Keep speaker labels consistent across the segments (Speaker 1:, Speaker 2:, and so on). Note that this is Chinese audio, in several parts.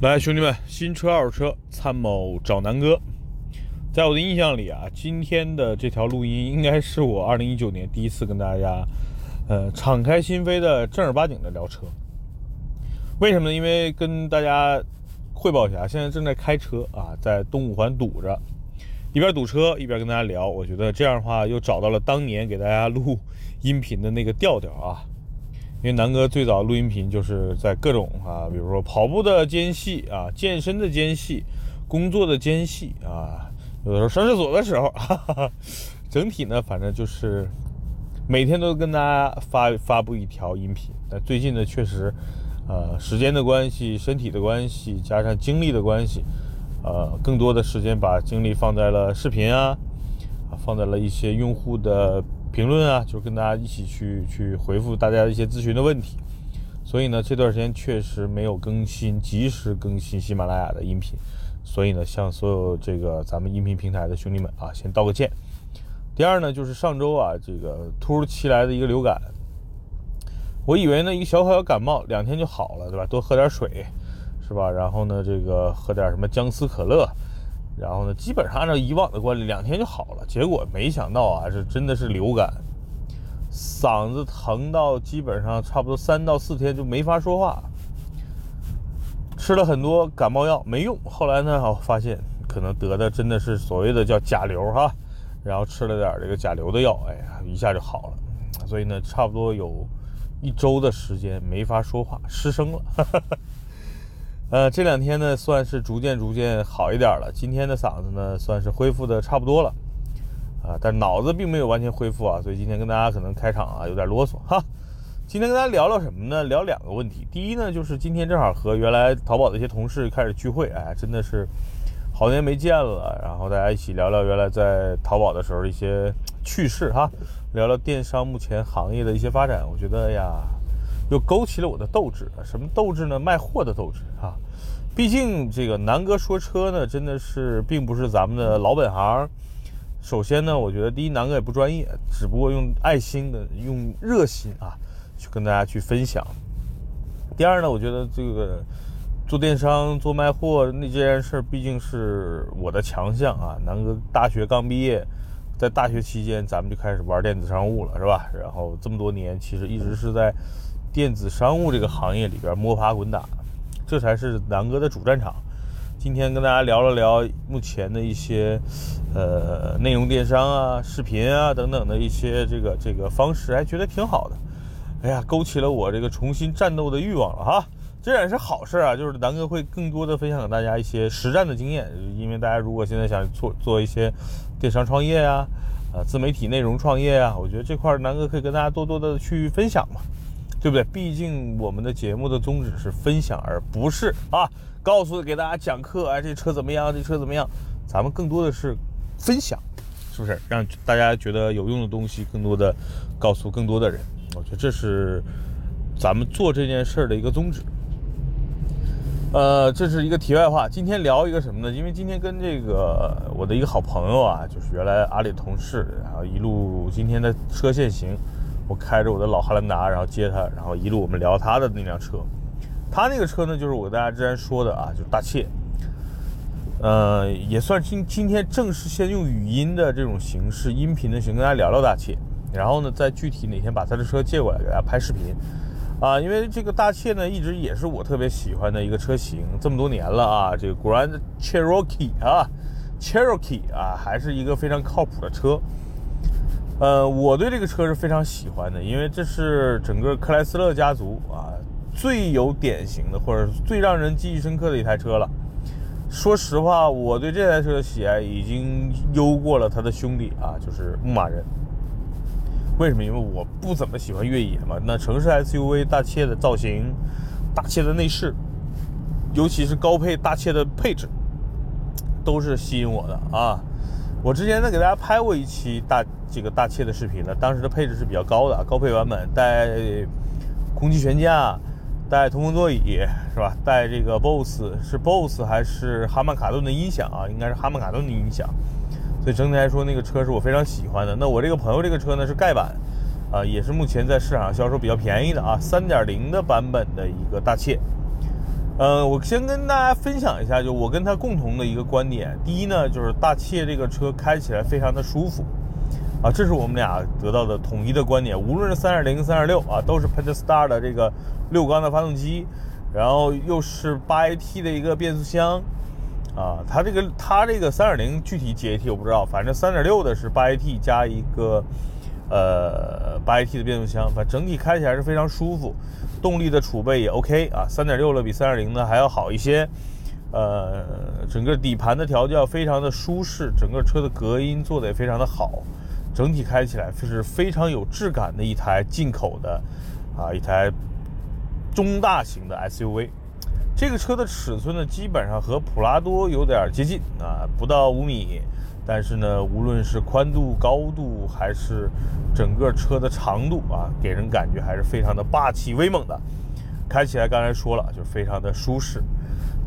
Speaker 1: 来，兄弟们，新车二手车参谋找南哥。在我的印象里啊，今天的这条录音应该是我二零一九年第一次跟大家，呃，敞开心扉的正儿八经的聊车。为什么呢？因为跟大家汇报一下，现在正在开车啊，在东五环堵着，一边堵车一边跟大家聊。我觉得这样的话，又找到了当年给大家录音频的那个调调啊。因为南哥最早录音频就是在各种啊，比如说跑步的间隙啊，健身的间隙，工作的间隙啊，有的时候上厕所的时候，哈哈，整体呢，反正就是每天都跟大家发发布一条音频。但最近呢，确实，呃，时间的关系、身体的关系，加上精力的关系，呃，更多的时间把精力放在了视频啊，啊，放在了一些用户的。评论啊，就是跟大家一起去去回复大家一些咨询的问题，所以呢，这段时间确实没有更新，及时更新喜马拉雅的音频，所以呢，向所有这个咱们音频平台的兄弟们啊，先道个歉。第二呢，就是上周啊，这个突如其来的一个流感，我以为呢一个小小感冒两天就好了，对吧？多喝点水，是吧？然后呢，这个喝点什么姜丝可乐。然后呢，基本上按照以往的惯例，两天就好了。结果没想到啊，是真的是流感，嗓子疼到基本上差不多三到四天就没法说话。吃了很多感冒药没用，后来呢，发现可能得的真的是所谓的叫甲流哈，然后吃了点这个甲流的药，哎呀，一下就好了。所以呢，差不多有一周的时间没法说话，失声了。呃，这两天呢，算是逐渐逐渐好一点了。今天的嗓子呢，算是恢复的差不多了，啊，但脑子并没有完全恢复啊。所以今天跟大家可能开场啊有点啰嗦哈。今天跟大家聊聊什么呢？聊两个问题。第一呢，就是今天正好和原来淘宝的一些同事开始聚会，哎，真的是好多年没见了。然后大家一起聊聊原来在淘宝的时候一些趣事哈，聊聊电商目前行业的一些发展。我觉得呀。又勾起了我的斗志什么斗志呢？卖货的斗志啊！毕竟这个南哥说车呢，真的是并不是咱们的老本行。首先呢，我觉得第一，南哥也不专业，只不过用爱心的、用热心啊，去跟大家去分享。第二呢，我觉得这个做电商、做卖货那这件事，毕竟是我的强项啊。南哥大学刚毕业，在大学期间，咱们就开始玩电子商务了，是吧？然后这么多年，其实一直是在。电子商务这个行业里边摸爬滚打，这才是南哥的主战场。今天跟大家聊了聊目前的一些，呃，内容电商啊、视频啊等等的一些这个这个方式，还觉得挺好的。哎呀，勾起了我这个重新战斗的欲望了哈！这也是好事啊，就是南哥会更多的分享给大家一些实战的经验。因为大家如果现在想做做一些电商创业啊，呃，自媒体内容创业啊，我觉得这块南哥可以跟大家多多的去分享嘛。对不对？毕竟我们的节目的宗旨是分享，而不是啊，告诉给大家讲课。哎，这车怎么样？这车怎么样？咱们更多的是分享，是不是？让大家觉得有用的东西，更多的告诉更多的人。我觉得这是咱们做这件事儿的一个宗旨。呃，这是一个题外话。今天聊一个什么呢？因为今天跟这个我的一个好朋友啊，就是原来阿里同事，然后一路今天的车限行。我开着我的老汉兰达，然后接他，然后一路我们聊他的那辆车。他那个车呢，就是我跟大家之前说的啊，就大切。呃，也算今今天正式先用语音的这种形式，音频的形式跟大家聊聊大切。然后呢，再具体哪天把他的车借过来给大家拍视频。啊，因为这个大切呢，一直也是我特别喜欢的一个车型，这么多年了啊，这个 Grand Cherokee 啊，Cherokee 啊，还是一个非常靠谱的车。呃，我对这个车是非常喜欢的，因为这是整个克莱斯勒家族啊最有典型的，或者最让人记忆深刻的一台车了。说实话，我对这台车的喜爱已经优过了他的兄弟啊，就是牧马人。为什么？因为我不怎么喜欢越野嘛。那城市 SUV 大切的造型，大切的内饰，尤其是高配大切的配置，都是吸引我的啊。我之前呢给大家拍过一期大这个大切的视频了，当时的配置是比较高的，高配版本带空气悬架，带通风座椅是吧？带这个 BOSS 是 BOSS 还是哈曼卡顿的音响啊？应该是哈曼卡顿的音响。所以整体来说，那个车是我非常喜欢的。那我这个朋友这个车呢是盖板，啊，也是目前在市场上销售比较便宜的啊三点零的版本的一个大切。呃，我先跟大家分享一下，就我跟他共同的一个观点。第一呢，就是大切这个车开起来非常的舒服，啊，这是我们俩得到的统一的观点。无论是3.0、3.6啊，都是 Pentastar 的这个六缸的发动机，然后又是 8AT 的一个变速箱，啊，它这个它这个3.0具体几 AT 我不知道，反正3.6的是 8AT 加一个呃 8AT 的变速箱，反正整体开起来是非常舒服。动力的储备也 OK 啊，三点六了比三点零呢还要好一些，呃，整个底盘的调教非常的舒适，整个车的隔音做的也非常的好，整体开起来就是非常有质感的一台进口的啊一台中大型的 SUV。这个车的尺寸呢，基本上和普拉多有点接近啊，不到五米。但是呢，无论是宽度、高度，还是整个车的长度啊，给人感觉还是非常的霸气威猛的。开起来，刚才说了，就非常的舒适。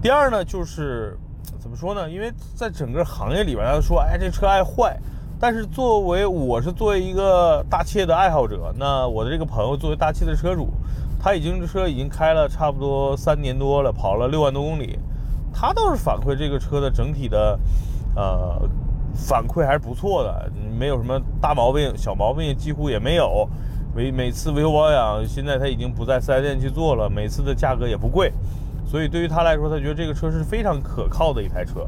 Speaker 1: 第二呢，就是怎么说呢？因为在整个行业里边，大家说，哎，这车爱坏。但是作为我是作为一个大切的爱好者，那我的这个朋友作为大切的车主，他已经车已经开了差不多三年多了，跑了六万多公里，他倒是反馈这个车的整体的，呃。反馈还是不错的，没有什么大毛病，小毛病几乎也没有。每每次维修保养，现在他已经不在四 S 店去做了，每次的价格也不贵，所以对于他来说，他觉得这个车是非常可靠的一台车。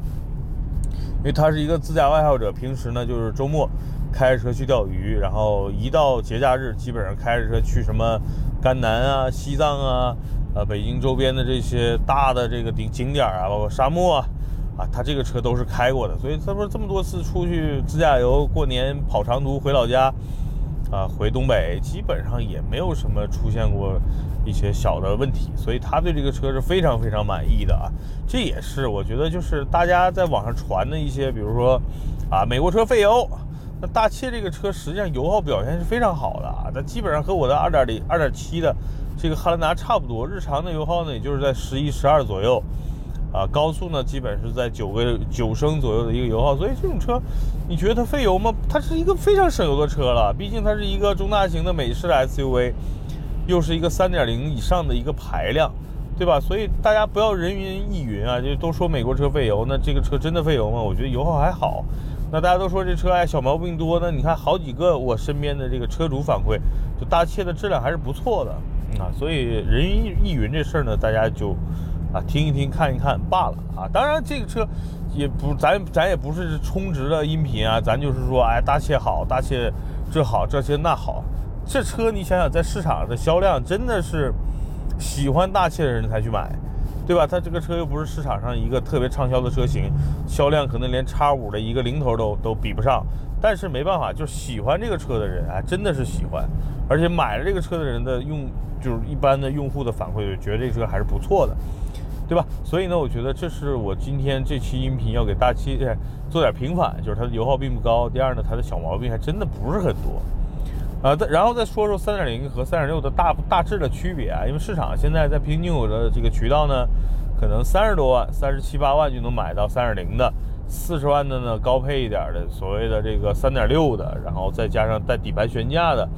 Speaker 1: 因为他是一个自驾爱好者，平时呢就是周末开着车去钓鱼，然后一到节假日，基本上开着车去什么甘南啊、西藏啊、呃北京周边的这些大的这个景景点啊，包括沙漠啊。啊，他这个车都是开过的，所以他说这么多次出去自驾游、过年跑长途回老家，啊，回东北基本上也没有什么出现过一些小的问题，所以他对这个车是非常非常满意的啊。这也是我觉得就是大家在网上传的一些，比如说啊，美国车费油，那大切这个车实际上油耗表现是非常好的啊，它基本上和我的二点零、二点七的这个汉兰达差不多，日常的油耗呢也就是在十一、十二左右。啊，高速呢基本是在九个九升左右的一个油耗，所以这种车，你觉得它费油吗？它是一个非常省油的车了，毕竟它是一个中大型的美式的 SUV，又是一个三点零以上的一个排量，对吧？所以大家不要人云亦云啊，就都说美国车费油，那这个车真的费油吗？我觉得油耗还好。那大家都说这车哎小毛病多，那你看好几个我身边的这个车主反馈，就大切的质量还是不错的啊。所以人云亦云这事儿呢，大家就。啊，听一听，看一看罢了啊！当然，这个车也不，咱咱也不是充值的音频啊，咱就是说，哎，大切好，大切这好，这些那好。这车你想想，在市场的销量真的是喜欢大切的人才去买，对吧？它这个车又不是市场上一个特别畅销的车型，销量可能连叉五的一个零头都都比不上。但是没办法，就喜欢这个车的人啊，真的是喜欢，而且买了这个车的人的用，就是一般的用户的反馈，觉得这车还是不错的。对吧？所以呢，我觉得这是我今天这期音频要给大七做点平反，就是它的油耗并不高。第二呢，它的小毛病还真的不是很多。啊，再然后再说说三点零和三点六的大大致的区别啊，因为市场现在在平均有的这个渠道呢，可能三十多万、三十七八万就能买到三点零的。四十万的呢，高配一点的，所谓的这个三点六的，然后再加上带底盘悬架的，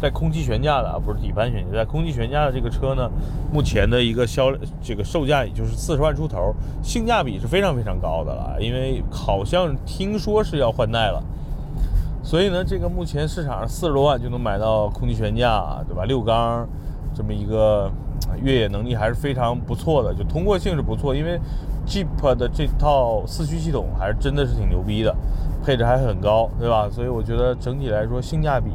Speaker 1: 带空气悬架的啊，不是底盘悬架，带空气悬架的这个车呢，目前的一个销这个售价也就是四十万出头，性价比是非常非常高的了，因为好像听说是要换代了，所以呢，这个目前市场上四十多万就能买到空气悬架，对吧？六缸这么一个越野能力还是非常不错的，就通过性是不错，因为。Jeep 的这套四驱系统还是真的是挺牛逼的，配置还很高，对吧？所以我觉得整体来说性价比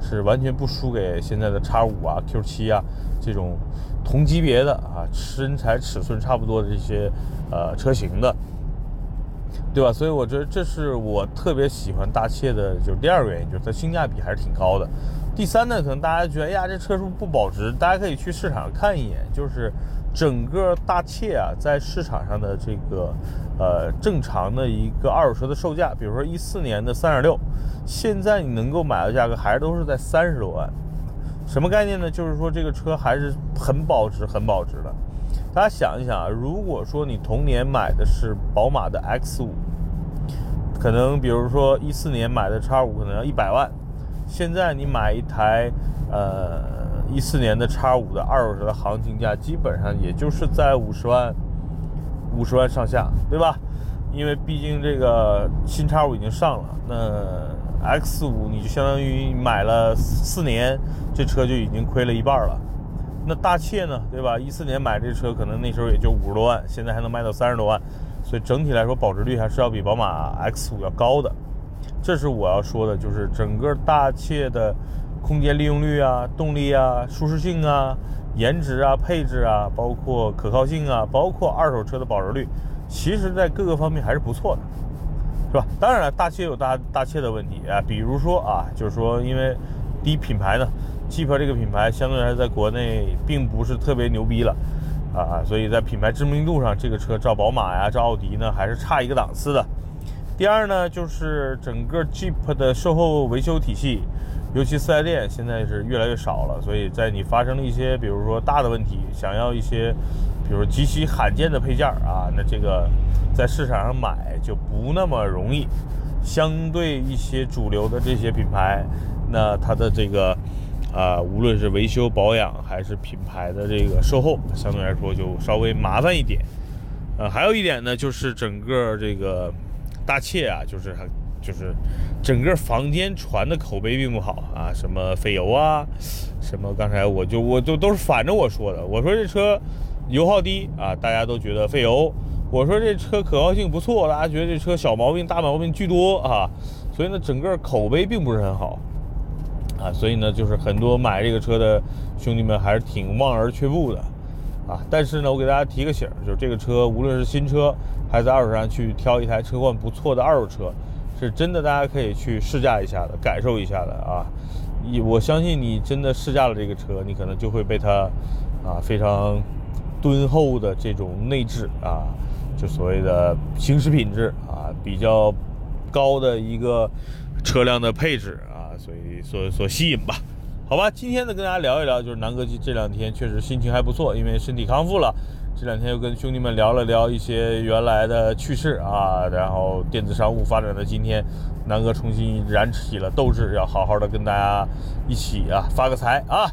Speaker 1: 是完全不输给现在的叉五啊、Q7 啊这种同级别的啊身材尺寸差不多的这些呃车型的，对吧？所以我觉得这是我特别喜欢大切的，就是第二个原因，就是它性价比还是挺高的。第三呢，可能大家觉得，哎呀，这车是不是不保值？大家可以去市场看一眼，就是。整个大切啊，在市场上的这个呃正常的一个二手车的售价，比如说一四年的三点六，现在你能够买的价格还是都是在三十多万，什么概念呢？就是说这个车还是很保值、很保值的。大家想一想啊，如果说你同年买的是宝马的 X 五，可能比如说一四年买的叉五可能要一百万，现在你买一台呃。一四年的叉五的二手车的行情价基本上也就是在五十万五十万上下，对吧？因为毕竟这个新叉五已经上了，那 X 五你就相当于买了四年，这车就已经亏了一半了。那大切呢，对吧？一四年买这车可能那时候也就五十多万，现在还能卖到三十多万，所以整体来说保值率还是要比宝马 X 五要高的。这是我要说的，就是整个大切的空间利用率啊、动力啊、舒适性啊、颜值啊、配置啊，包括可靠性啊，包括二手车的保值率，其实在各个方面还是不错的，是吧？当然了，大切有大大切的问题啊，比如说啊，就是说因为第一品牌呢，Jeep 这个品牌相对来说在国内并不是特别牛逼了啊，所以在品牌知名度上，这个车照宝马呀、照奥迪呢还是差一个档次的。第二呢，就是整个 Jeep 的售后维修体系，尤其四 S 店现在是越来越少了，所以在你发生了一些，比如说大的问题，想要一些，比如极其罕见的配件啊，那这个在市场上买就不那么容易。相对一些主流的这些品牌，那它的这个啊，无论是维修保养还是品牌的这个售后，相对来说就稍微麻烦一点。呃，还有一点呢，就是整个这个。大切啊，就是就是整个房间传的口碑并不好啊，什么费油啊，什么刚才我就我就都是反着我说的，我说这车油耗低啊，大家都觉得费油；我说这车可靠性不错，大家觉得这车小毛病大毛病巨多啊，所以呢，整个口碑并不是很好所以呢，就是很多买这个车的兄弟们还是挺望而却步的。啊，但是呢，我给大家提个醒，就是这个车无论是新车还是在二手上去挑一台车况不错的二手车，是真的大家可以去试驾一下的，感受一下的啊。你我相信你真的试驾了这个车，你可能就会被它啊非常敦厚的这种内置啊，就所谓的行驶品质啊比较高的一个车辆的配置啊，所以所所吸引吧。好吧，今天呢跟大家聊一聊，就是南哥这两天确实心情还不错，因为身体康复了。这两天又跟兄弟们聊了聊一些原来的趣事啊，然后电子商务发展的今天，南哥重新燃起了斗志，要好好的跟大家一起啊发个财啊。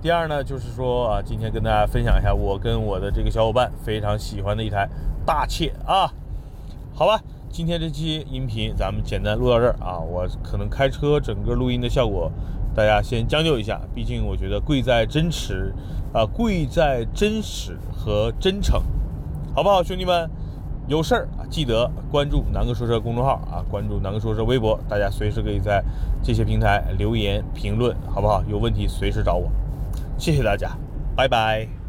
Speaker 1: 第二呢，就是说啊，今天跟大家分享一下我跟我的这个小伙伴非常喜欢的一台大切啊。好吧，今天这期音频咱们简单录到这儿啊，我可能开车整个录音的效果。大家先将就一下，毕竟我觉得贵在真实，啊，贵在真实和真诚，好不好，兄弟们？有事儿，记得关注南哥说车公众号啊，关注南哥说车微博，大家随时可以在这些平台留言评论，好不好？有问题随时找我，谢谢大家，拜拜。